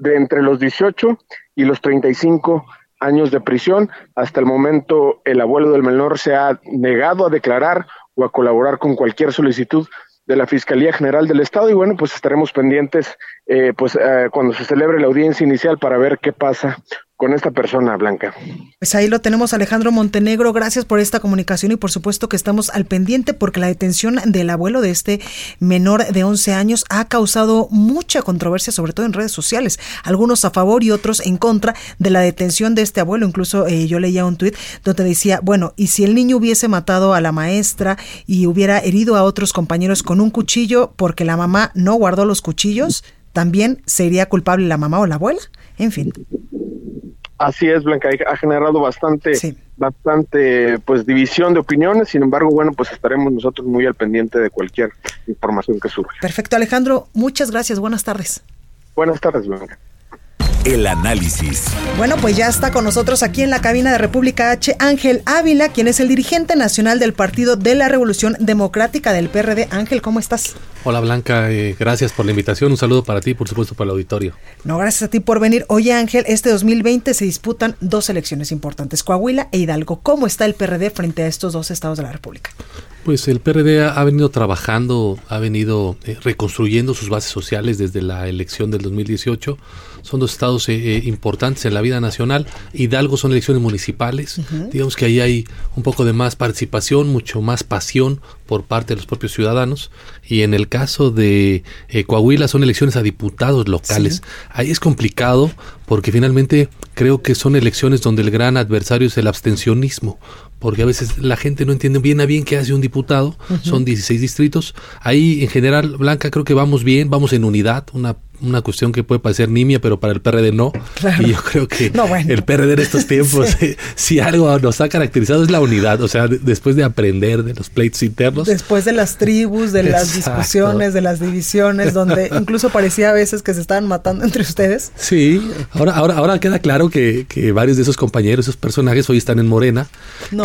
S12: de entre los 18 y los 35 años de prisión. Hasta el momento, el abuelo del menor se ha negado a declarar o a colaborar con cualquier solicitud de la Fiscalía General del Estado. Y bueno, pues estaremos pendientes eh, pues eh, cuando se celebre la audiencia inicial para ver qué pasa con esta persona, Blanca.
S1: Pues ahí lo tenemos, Alejandro Montenegro. Gracias por esta comunicación y por supuesto que estamos al pendiente porque la detención del abuelo de este menor de 11 años ha causado mucha controversia, sobre todo en redes sociales. Algunos a favor y otros en contra de la detención de este abuelo. Incluso eh, yo leía un tuit donde decía, bueno, y si el niño hubiese matado a la maestra y hubiera herido a otros compañeros con un cuchillo porque la mamá no guardó los cuchillos, también sería culpable la mamá o la abuela. En fin.
S12: Así es, Blanca, ha generado bastante, bastante, pues, división de opiniones. Sin embargo, bueno, pues estaremos nosotros muy al pendiente de cualquier información que surja.
S1: Perfecto, Alejandro, muchas gracias. Buenas tardes.
S12: Buenas tardes, Blanca.
S2: El análisis.
S1: Bueno, pues ya está con nosotros aquí en la cabina de República H Ángel Ávila, quien es el dirigente nacional del Partido de la Revolución Democrática del PRD. Ángel, ¿cómo estás?
S13: Hola Blanca, eh, gracias por la invitación. Un saludo para ti, por supuesto, para el auditorio.
S1: No, gracias a ti por venir. Oye Ángel, este 2020 se disputan dos elecciones importantes, Coahuila e Hidalgo. ¿Cómo está el PRD frente a estos dos estados de la República?
S13: Pues el PRD ha, venido trabajando, ha venido eh, reconstruyendo sus bases sociales desde la elección del 2018 son dos estados eh, eh, importantes en la vida nacional. Hidalgo son elecciones municipales. Digamos que ahí hay un poco de más participación, mucho más pasión por parte de los propios ciudadanos. Y en el caso de eh, Coahuila son elecciones a diputados locales. Ahí es complicado porque finalmente creo que son elecciones donde el gran adversario es el abstencionismo porque a veces la gente no entiende bien a bien qué hace un diputado, son 16 distritos. Ahí en general, Blanca, creo que vamos bien, vamos en unidad, una una cuestión que puede parecer nimia, pero para el PRD no. Y yo creo que el PRD en estos [LAUGHS] tiempos, [LAUGHS] si algo nos ha caracterizado es la unidad, o sea, después de aprender de los pleitos internos.
S1: Después de las tribus, de las discusiones, de las divisiones, donde [LAUGHS] incluso parecía a veces que se estaban matando entre ustedes.
S13: Sí, ahora, ahora, ahora queda claro que, que varios de esos compañeros, esos personajes hoy están en Morena,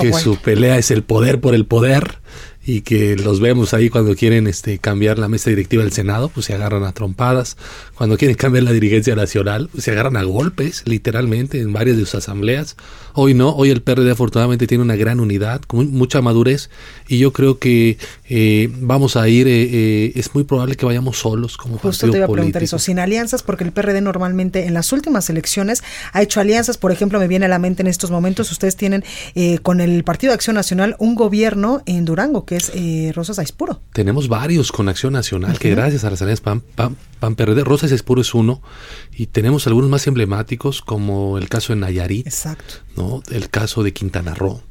S13: que su pelea es el poder por el poder y que los vemos ahí cuando quieren este, cambiar la mesa directiva del Senado, pues se agarran a trompadas. Cuando quieren cambiar la dirigencia nacional, pues se agarran a golpes, literalmente, en varias de sus asambleas. Hoy no, hoy el PRD afortunadamente tiene una gran unidad, con mucha madurez, y yo creo que eh, vamos a ir, eh, eh, es muy probable que vayamos solos como
S1: Justo te iba a preguntar eso, sin alianzas, porque el PRD normalmente en las últimas elecciones ha hecho alianzas, por ejemplo, me viene a la mente en estos momentos, ustedes tienen con el Partido de Acción Nacional un gobierno en Durango, que es eh, Rosas Aispuro.
S13: Tenemos varios con Acción Nacional, que gracias a las alianzas PAN, PAN, PRD, Rosas Aispuro es uno, y tenemos algunos más emblemáticos, como el caso de Nayarit,
S1: Exacto.
S13: ¿no? el caso de Quintana Roo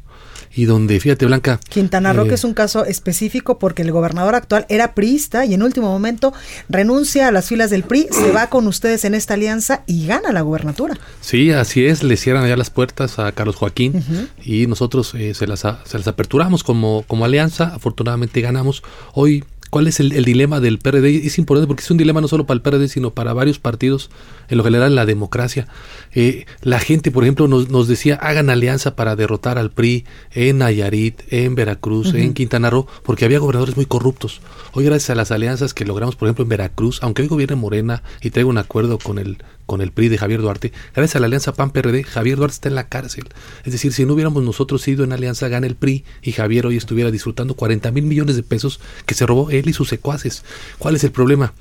S13: y donde, fíjate Blanca.
S1: Quintana Roo, que eh, es un caso específico porque el gobernador actual era priista y en último momento renuncia a las filas del PRI, se va con ustedes en esta alianza y gana la gubernatura.
S13: Sí, así es, le cierran allá las puertas a Carlos Joaquín y nosotros eh, se, las, se las aperturamos como, como alianza, afortunadamente ganamos. Hoy ¿Cuál es el, dilema del PRD? Es importante porque es un dilema no solo para el PRD, sino para varios partidos, en lo general en la democracia. Eh, la gente, por ejemplo, nos, nos, decía, hagan alianza para derrotar al PRI en Nayarit, en Veracruz, en Quintana Roo, porque había gobernadores muy corruptos. Hoy, gracias a las alianzas que logramos, por ejemplo, en Veracruz, aunque hoy gobierne Morena y traiga un acuerdo con el con el PRI de Javier Duarte, gracias a la alianza PAN-PRD, Javier Duarte está en la cárcel. Es decir, si no hubiéramos nosotros ido en alianza, gana el PRI y Javier hoy estuviera disfrutando 40 mil millones de pesos que se robó él y sus secuaces. ¿Cuál es el problema?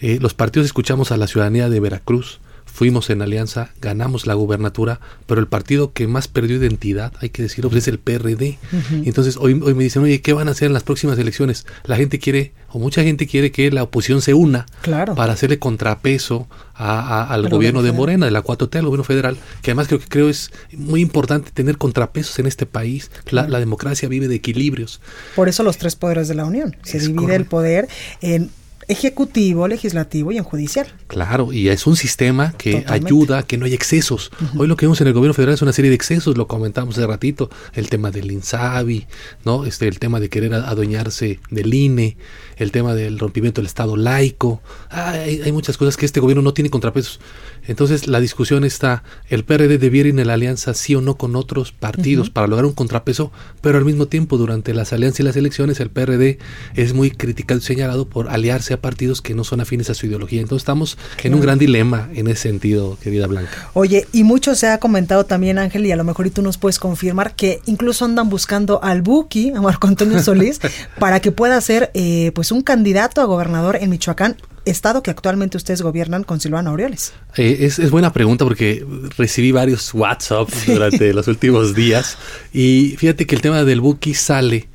S13: Eh, los partidos escuchamos a la ciudadanía de Veracruz, fuimos en alianza, ganamos la gubernatura, pero el partido que más perdió identidad, hay que decirlo, pues es el PRD. Entonces hoy, hoy me dicen, oye, ¿qué van a hacer en las próximas elecciones? La gente quiere, o mucha gente quiere que la oposición se una para hacerle contrapeso al gobierno de Morena, de la 4T, al gobierno federal, que además creo que creo es muy importante tener contrapesos en este país. La, democracia vive de equilibrios.
S1: Por eso los tres poderes de la Unión. Se divide el poder en ejecutivo, legislativo y en judicial.
S13: Claro, y es un sistema que ayuda a que no haya excesos. Hoy lo que vemos en el gobierno federal es una serie de excesos, lo comentamos hace ratito, el tema del INSABI, ¿no? Este, el tema de querer adueñarse del INE, el tema del rompimiento del Estado laico. hay, hay, muchas cosas que este gobierno no tiene contrapesos. Entonces la discusión está, el PRD debiera ir en la alianza sí o no con otros partidos para lograr un contrapeso, pero al mismo tiempo durante las alianzas y las elecciones el PRD es muy criticado y señalado por aliarse a partidos que no son afines a su ideología. Entonces estamos en un gran dilema en ese sentido, querida Blanca.
S1: Oye, y mucho se ha comentado también, Ángel, y a lo mejor y tú nos puedes confirmar que incluso andan buscando al Buki, a Marco Antonio Solís, [LAUGHS] para que pueda ser eh, pues un candidato a gobernador en Michoacán estado que actualmente ustedes gobiernan con Silvano Aureoles?
S13: Eh, es, buena pregunta porque recibí varios WhatsApp durante los últimos días y fíjate que el tema del Buki sale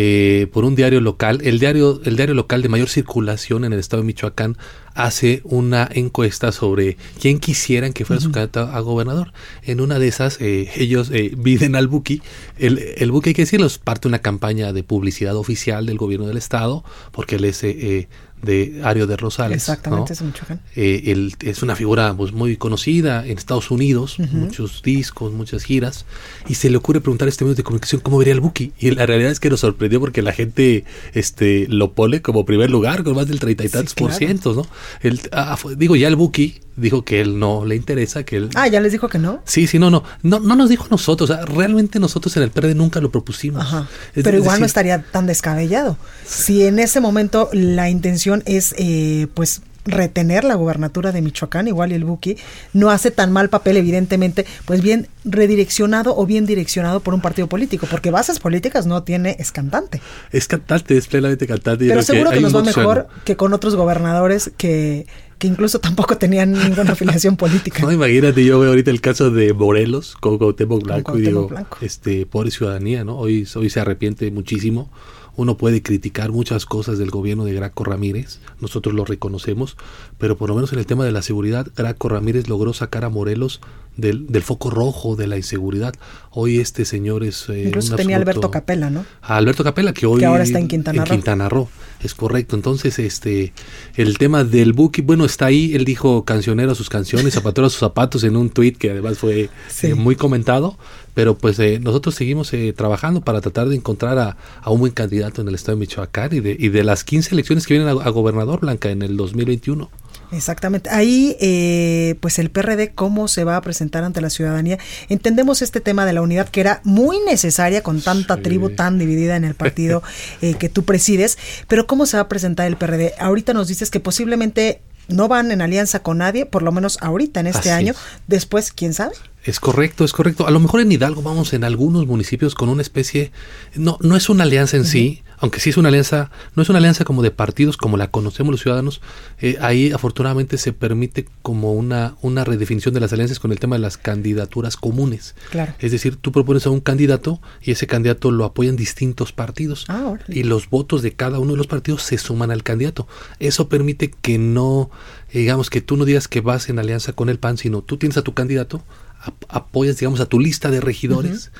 S13: eh, por un diario local. El diario, el diario local de mayor circulación en el estado de Michoacán hace una encuesta sobre quién quisieran que fuera su candidato a gobernador. En una de esas, eh, ellos eh, [LAUGHS] piden al Buki. El, el Buki, hay que decirlo, parte una campaña de publicidad oficial del gobierno del estado, porque él es eh, de Ario de Rosales.
S1: Exactamente, es Michoacán.
S13: Eh, es una figura pues, muy conocida en Estados Unidos, muchos discos, muchas giras, y se le ocurre preguntar a este medio de comunicación cómo vería el Buki. Y la realidad es que nos sorprendió porque la gente este, lo pone como primer lugar, con más del treinta y tantos por ciento, ¿no? El, ah, digo, ya el Buki dijo que él no le interesa, que él...
S1: Ah, ya les dijo que no.
S13: Sí, sí, no, no, no, no nos dijo a nosotros, o sea, realmente nosotros en el PRD nunca lo propusimos. Ajá.
S1: Pero igual no estaría tan descabellado. Si en ese momento la intención es, eh, pues, retener la gubernatura de Michoacán, igual y el Buki, no hace tan mal papel, evidentemente, pues bien redireccionado o bien direccionado por un partido político, porque bases políticas no tiene, es cantante.
S13: Es cantante, es plenamente cantante.
S1: Pero seguro que, nos va mejor que con otros gobernadores que que incluso [LAUGHS] tampoco tenían ninguna afiliación política.
S13: No, imagínate, yo veo ahorita el caso de Morelos con Cuauhtémoc Blanco y digo, este, pobre ciudadanía, ¿no? Hoy, hoy se arrepiente muchísimo. Uno puede criticar muchas cosas del gobierno de Graco Ramírez, nosotros lo reconocemos, pero por lo menos en el tema de la seguridad, Graco Ramírez logró sacar a Morelos del, del foco rojo de la inseguridad. Hoy este señor es...
S1: Eh, Incluso tenía Alberto Capela, ¿no?
S13: A Alberto Capela, que hoy...
S1: ahora está en Quintana Roo.
S13: En Quintana Roo, es correcto. Entonces, este, el tema del Buki, bueno, está ahí, él dijo cancionero a sus canciones, zapatero a sus zapatos en un tuit que además fue eh, muy comentado, pero pues eh, nosotros seguimos eh, trabajando para tratar de encontrar a, un buen candidato en el estado de Michoacán y de, y de las 15 elecciones que vienen a, a gobernador, Blanca, en el 2021.
S1: Exactamente. Ahí, eh, pues el PRD, ¿cómo se va a presentar ante la ciudadanía? Entendemos este tema de la unidad que era muy necesaria con tanta tribu tan dividida en el partido [LAUGHS] eh, que tú presides, pero ¿cómo se va a presentar el PRD? Ahorita nos dices que posiblemente no van en alianza con nadie, por lo menos ahorita en este año. Después, ¿quién sabe?
S13: Es correcto, es correcto. A lo mejor en Hidalgo vamos en algunos municipios con una especie, no, no es una alianza en sí, aunque sí es una alianza, no es una alianza como de partidos como la conocemos los ciudadanos, eh, ahí afortunadamente se permite como una, una redefinición de las alianzas con el tema de las candidaturas comunes.
S1: Claro.
S13: Es decir, tú propones a un candidato y ese candidato lo apoyan distintos partidos
S1: ah,
S13: y los votos de cada uno de los partidos se suman al candidato. Eso permite que no, digamos, que tú no digas que vas en alianza con el PAN, sino tú tienes a tu candidato, apoyas, digamos, a tu lista de regidores,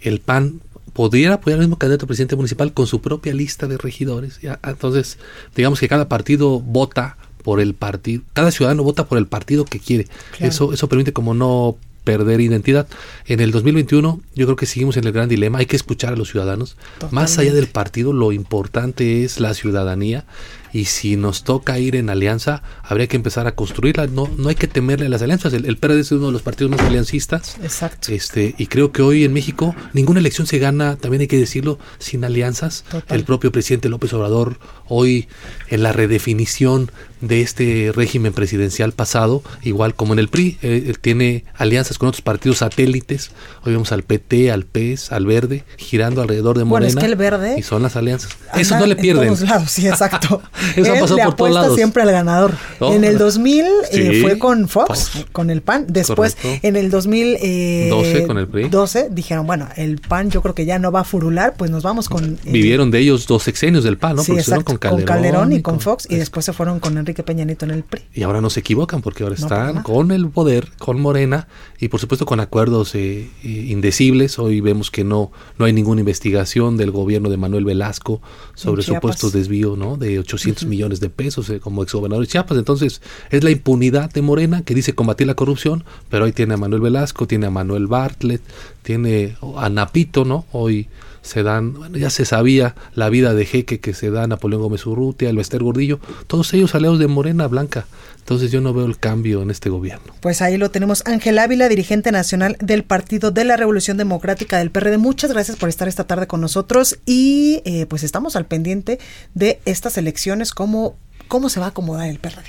S13: el PAN pudiera apoyar al mismo candidato a presidente municipal con su propia lista de regidores. ¿ya? Entonces, digamos que cada partido vota por el partido, cada ciudadano vota por el partido que quiere. Eso, eso permite como no perder identidad. En el 2021 yo creo que seguimos en el gran dilema, hay que escuchar a los ciudadanos. Más allá del partido, lo importante es la ciudadanía y si nos toca ir en alianza, habría que empezar a construirla. No, no hay que temerle a las alianzas. El, PRD es uno de los partidos más aliancistas.
S1: Exacto.
S13: Este, y creo que hoy en México ninguna elección se gana, también hay que decirlo, sin alianzas. El propio presidente López Obrador, hoy en la redefinición de este régimen presidencial pasado, igual como en el PRI, eh, tiene alianzas con otros partidos satélites. Hoy vemos al PT, al PES, al Verde, girando alrededor de Morena.
S1: Bueno, es que el Verde.
S13: Y son las alianzas. Eso no le pierden.
S1: En todos lados, sí, exacto. [LAUGHS] [LAUGHS]
S13: Eso pasado
S1: le
S13: por todos
S1: apuesta
S13: lados.
S1: siempre al ganador.
S13: Oh,
S1: en el 2000 eh,
S13: sí.
S1: fue con Fox,
S13: Fox.
S1: con el PAN. Después,
S13: Correcto.
S1: en el 2012
S13: 12 con el PRI.
S1: 12, dijeron, bueno, el PAN yo creo que ya no va a furular, pues nos vamos con... eh,
S13: Vivieron de ellos dos sexenios del PAN, ¿no?
S1: sí,
S13: Porque estuvieron
S1: exacto,
S13: con Calderón.
S1: y con Fox, y después se fueron con Enrique Peña Nieto en el PRI.
S13: Y ahora no se equivocan porque ahora
S1: No,
S13: están con el poder, con Morena y por supuesto con acuerdos eh, eh, indecibles. Hoy vemos que no, no hay ninguna investigación del gobierno de Manuel Velasco sobre supuestos desvío ¿no? de 800 millones de pesos eh, como exgobernador de Chiapas. Entonces es la impunidad de Morena que dice combatir la corrupción, pero hoy tiene a Manuel Velasco, tiene a Manuel Bartlett, tiene a Napito, ¿no? Hoy se dan, bueno, ya se sabía la vida de jeque que se da a Napoleón Gómez Urrutia, el Bester Gordillo, todos ellos aliados de Morena Blanca. Entonces yo no veo el cambio en este gobierno.
S1: Pues ahí lo tenemos. Ángel Ávila, dirigente nacional del Partido de la Revolución Democrática del PRD. Muchas gracias por estar esta tarde con nosotros y eh, pues estamos al pendiente de estas elecciones, cómo, cómo se va a acomodar el PRD.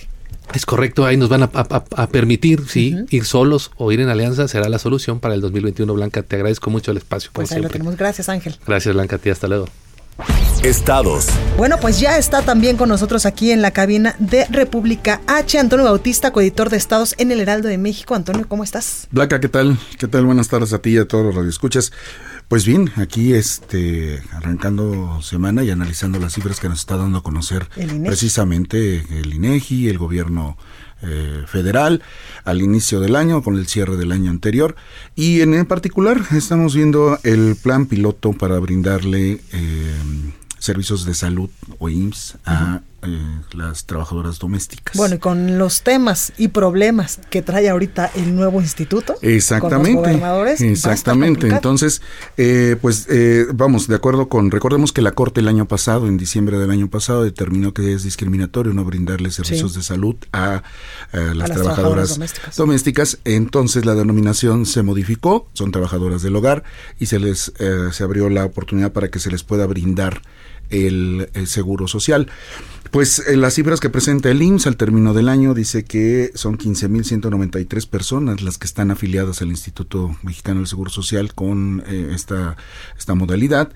S13: Es correcto, ahí nos van a, a- a permitir, sí, ir solos o ir en alianza será la solución para el 2021, Blanca. Te agradezco mucho el espacio,
S1: Pues ahí lo tenemos. Gracias, Ángel.
S13: Gracias, Blanca, a ti, hasta luego.
S2: Estados.
S1: Bueno, pues ya está también con nosotros aquí en la cabina de República H, Antonio Bautista, coeditor de Estados en el Heraldo de México. Antonio, ¿cómo estás?
S14: Blanca, ¿qué tal? ¿Qué tal? Buenas tardes a ti y a todos los radioescuchas. Pues bien, aquí este arrancando semana y analizando las cifras que nos está dando a conocer
S1: El
S14: precisamente el INEGI, el gobierno eh, federal al inicio del año con el cierre del año anterior. Y en, particular estamos viendo el plan piloto para brindarle eh, servicios de salud o IMSS a eh, las trabajadoras domésticas.
S1: Bueno, y con los temas y problemas que trae ahorita el nuevo instituto. Con los
S14: Exactamente.
S1: gobernadores,
S14: Exactamente. Entonces, eh, pues eh, vamos, de acuerdo con, recordemos que la Corte el año pasado, en diciembre del año pasado, determinó que es discriminatorio no brindarle servicios
S1: Sí.
S14: de salud a, las,
S1: las
S14: trabajadoras
S1: trabajadoras domésticas.
S14: domésticas. Entonces la denominación se modificó, son trabajadoras del hogar y se les eh, se abrió la oportunidad para que se les pueda brindar el, el seguro social. Pues eh, las cifras que presenta el IMSS al término del año dice que son 15.193 personas las que están afiliadas al Instituto Mexicano del Seguro Social con eh, esta, esta modalidad.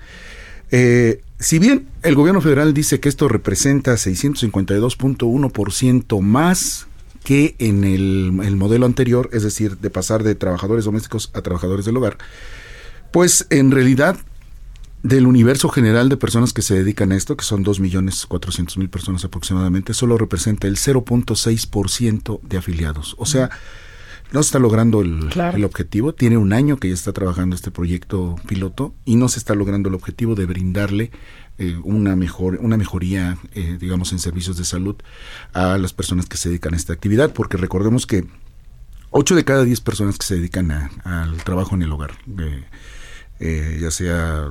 S14: Eh, si bien el gobierno federal dice que esto representa 652.1% más que en el, el modelo anterior, es decir, de pasar de trabajadores domésticos a trabajadores del hogar, pues en realidad del universo general de personas que se dedican a esto, que son 2.400.000 personas aproximadamente, solo representa el 0.6% de afiliados. O sea, no se está logrando el,
S1: Claro.
S14: el objetivo. Tiene un año que ya está trabajando este proyecto piloto y no se está logrando el objetivo de brindarle eh, una mejor una mejoría, eh, digamos, en servicios de salud a las personas que se dedican a esta actividad, porque recordemos que 8 de cada 10 personas que se dedican a- al trabajo en el hogar, eh, eh, ya sea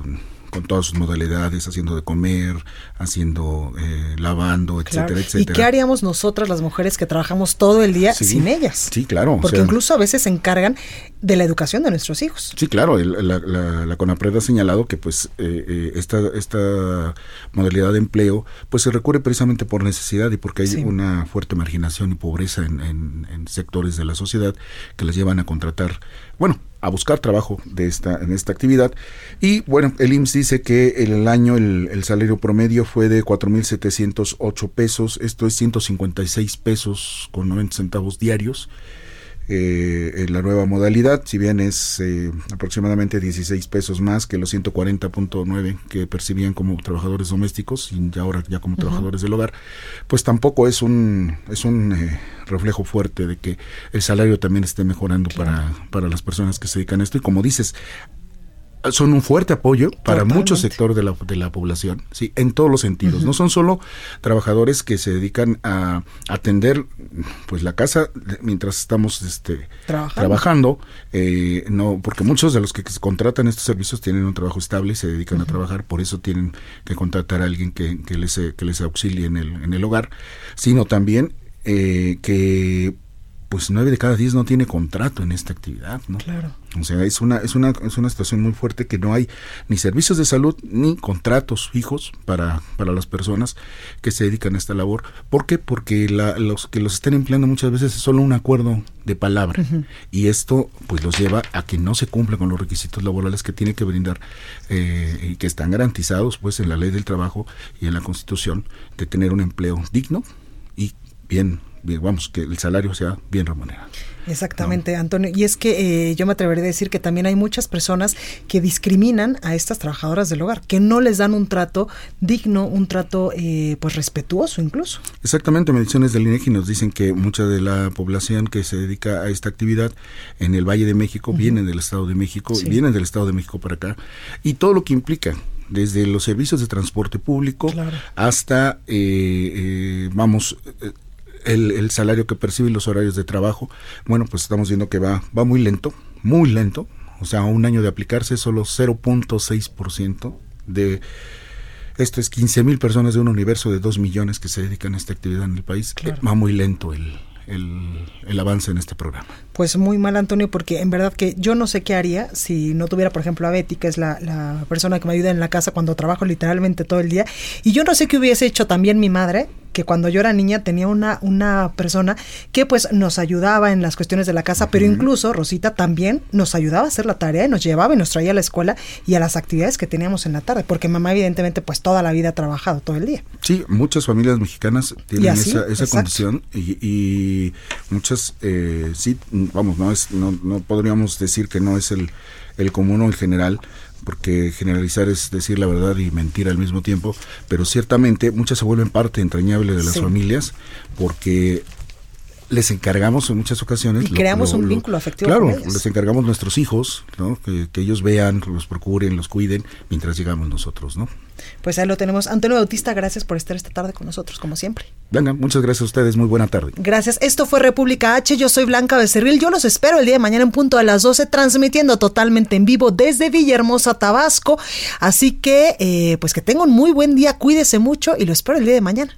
S14: con todas sus modalidades, haciendo de comer, haciendo, eh, lavando, etcétera,
S1: Claro. ¿Y
S14: etcétera.
S1: qué haríamos nosotras las mujeres que trabajamos todo el día
S14: Sí.
S1: sin ellas?
S14: Sí, claro. o
S1: Porque
S14: sea,
S1: incluso a veces se encargan de la educación de nuestros hijos.
S14: Sí, claro, el- la, la, la CONAPRED ha señalado que pues eh, eh, esta, esta modalidad de empleo pues se recurre precisamente por necesidad y porque hay
S1: Sí.
S14: una fuerte marginación y pobreza en, en- en sectores de la sociedad que les llevan a contratar, bueno, a buscar trabajo de esta, en esta actividad. Y bueno, el IMSS dice que en el año el, el salario promedio fue de 4.708 pesos, esto es 156 pesos con 90 centavos diarios eh, en la nueva modalidad, si bien es eh, aproximadamente 16 pesos más que los 140.9 que percibían como trabajadores domésticos y ya ahora ya como trabajadores del hogar, pues tampoco es un es un eh, reflejo fuerte de que el salario también esté mejorando para, para las personas que se dedican a esto. Y como dices son un fuerte apoyo para
S1: Totalmente.
S14: muchos sectores de la, de la población, sí, en todos los sentidos. No son solo trabajadores que se dedican a atender pues la casa mientras estamos este,
S1: Trabajando.
S14: trabajando, eh, no, porque muchos de los que contratan estos servicios tienen un trabajo estable y se dedican a trabajar, por eso tienen que contratar a alguien que, que les, que les auxilie en el, en el hogar, sino también eh, que pues nueve de cada diez no tiene contrato en esta actividad, ¿no?
S1: Claro.
S14: O sea, es una, es una, es una situación muy fuerte que no hay ni servicios de salud ni contratos fijos para, para las personas que se dedican a esta labor. ¿Por qué? Porque la, los que los estén empleando muchas veces es solo un acuerdo de palabra. Y esto pues los lleva a que no se cumpla con los requisitos laborales que tiene que brindar eh, y que están garantizados pues en la ley del trabajo y en la constitución de tener un empleo digno y bien vamos, que el salario sea bien remunerado.
S1: Exactamente, Antonio. Y es que eh, yo me atrevería a decir que también hay muchas personas que discriminan a estas trabajadoras del hogar, que no les dan un trato digno, un trato eh, pues respetuoso incluso.
S14: Exactamente, mediciones del INEGI nos dicen que mucha de la población que se dedica a esta actividad en el Valle de México vienen del Estado de México, y vienen del Estado de México para acá, y todo lo que implica desde los servicios de transporte público hasta, eh, vamos, el, salario que percibe y los horarios de trabajo, bueno, pues estamos viendo que va, va muy lento, muy lento. O sea, un año de aplicarse solo 0.6% de... Esto es 15 mil personas de un universo de 2 millones que se dedican a esta actividad en el país. Va muy lento el, el, el, avance en este programa.
S1: Pues muy mal, Antonio, porque en verdad que yo no sé qué haría si no tuviera, por ejemplo, a Betty, que es la, la persona que me ayuda en la casa cuando trabajo literalmente todo el día. Y yo no sé qué hubiese hecho también mi madre, que cuando yo era niña tenía una, una persona que pues nos ayudaba en las cuestiones de la casa, pero incluso Rosita también nos ayudaba a hacer la tarea y nos llevaba y nos traía a la escuela y a las actividades que teníamos en la tarde, porque mamá evidentemente pues toda la vida ha trabajado todo el día.
S14: Sí, muchas familias mexicanas tienen esa, esa condición y, muchas, eh, sí, vamos, no, es, no, no podríamos decir que no es el, el común o el general, porque generalizar es decir la verdad y mentir al mismo tiempo, pero ciertamente muchas se vuelven parte entrañable de las familias porque les encargamos en muchas ocasiones.
S1: Y creamos un vínculo afectivo.
S14: Claro, les encargamos nuestros hijos, ¿no? Que, que, ellos vean, los procuren, los cuiden mientras llegamos nosotros, ¿no?
S1: Pues ahí lo tenemos. Antonio Bautista, gracias por estar esta tarde con nosotros, como siempre.
S14: Venga, muchas gracias a ustedes, muy buena tarde.
S1: Gracias. Esto fue República H, yo soy Blanca Becerril, yo los espero el día de mañana en punto a las 12, transmitiendo totalmente en vivo desde Villahermosa, Tabasco. Así que, eh, pues que tengan un muy buen día, cuídese mucho y lo espero el día de mañana.